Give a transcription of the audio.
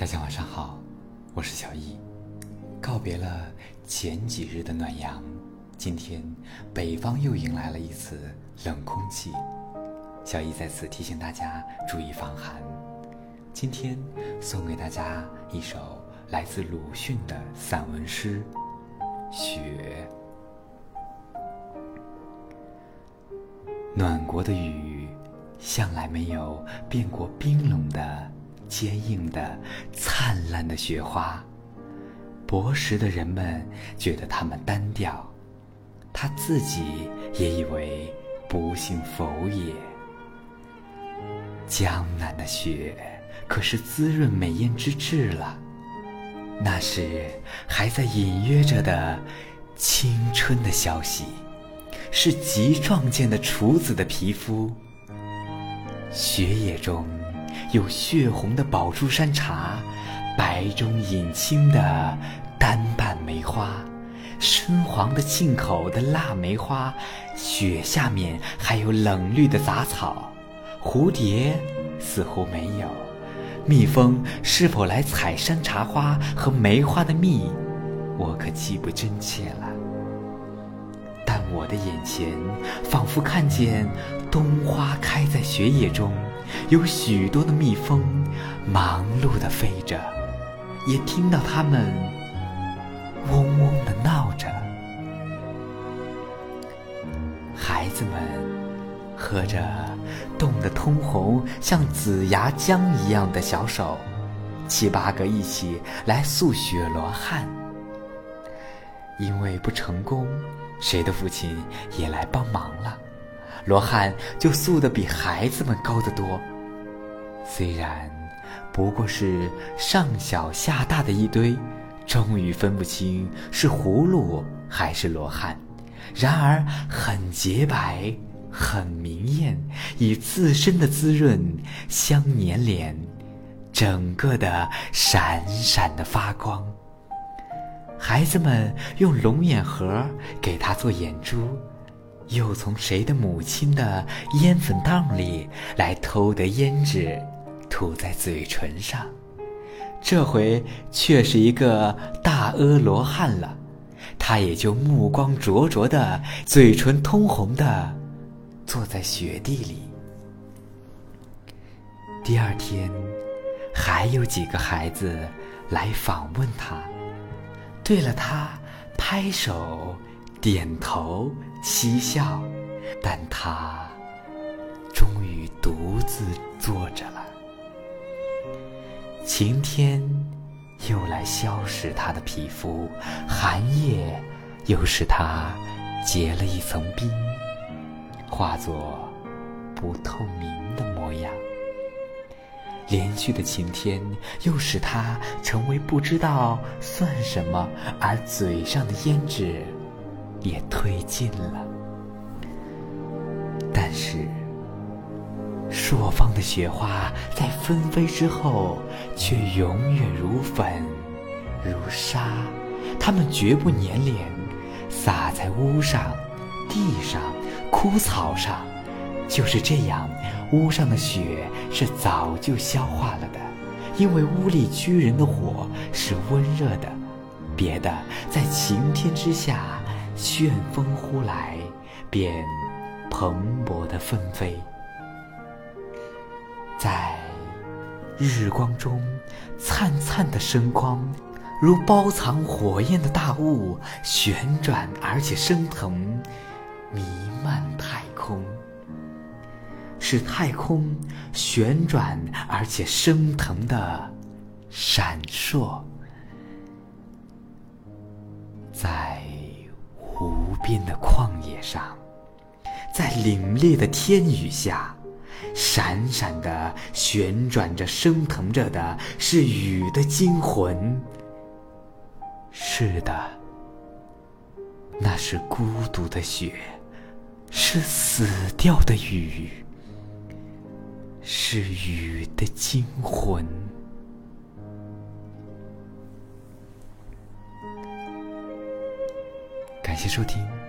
大家晚上好，我是小易。告别了前几日的暖阳，今天北方又迎来了一次冷空气。小易在此提醒大家注意防寒。今天送给大家一首来自鲁迅的散文诗《雪》。暖国的雨，向来没有变过冰冷的。坚硬的、灿烂的雪花，薄食的人们觉得它们单调，他自己也以为不幸否也。江南的雪可是滋润美艳之至了，那是还在隐约着的青春的消息，是极壮健的处子的皮肤，雪野中。有血红的宝珠山茶，白中隐青的单瓣梅花，深黄的沁口的腊梅花，雪下面还有冷绿的杂草，蝴蝶似乎没有，蜜蜂是否来采山茶花和梅花的蜜，我可记不真切了。但我的眼前仿佛看见冬花开在雪野中。有许多的蜜蜂忙碌地飞着，也听到它们嗡嗡地闹着。孩子们喝着冻得通红、像紫牙浆一样的小手，七八个一起来塑雪罗汉。因为不成功，谁的父亲也来帮忙了。罗汉就塑得比孩子们高得多，虽然不过是上小下大的一堆，终于分不清是葫芦还是罗汉，然而很洁白，很明艳，以自身的滋润相粘连，整个的闪闪的发光。孩子们用龙眼盒给他做眼珠。又从谁的母亲的烟粉袋里来偷得胭脂，涂在嘴唇上？这回却是一个大阿罗汉了，他也就目光灼灼的，嘴唇通红的，坐在雪地里。第二天，还有几个孩子来访问他，对了他拍手。点头嬉笑，但他终于独自坐着了。晴天又来消蚀他的皮肤，寒夜又使他结了一层冰，化作不透明的模样。连续的晴天又使他成为不知道算什么，而嘴上的胭脂。也推进了，但是朔方的雪花在纷飞之后，却永远如粉如沙，它们绝不粘连，洒在屋上、地上、枯草上。就是这样，屋上的雪是早就消化了的，因为屋里居人的火是温热的。别的，在晴天之下。旋风呼来，便蓬勃的纷飞，在日光中灿灿的生光，如包藏火焰的大雾，旋转而且升腾，弥漫太空，是太空旋转而且升腾的闪烁，边的旷野上，在凛冽的天雨下，闪闪的旋转着、升腾着的是雨的精魂。是的，那是孤独的雪，是死掉的雨，是雨的精魂。感谢收听。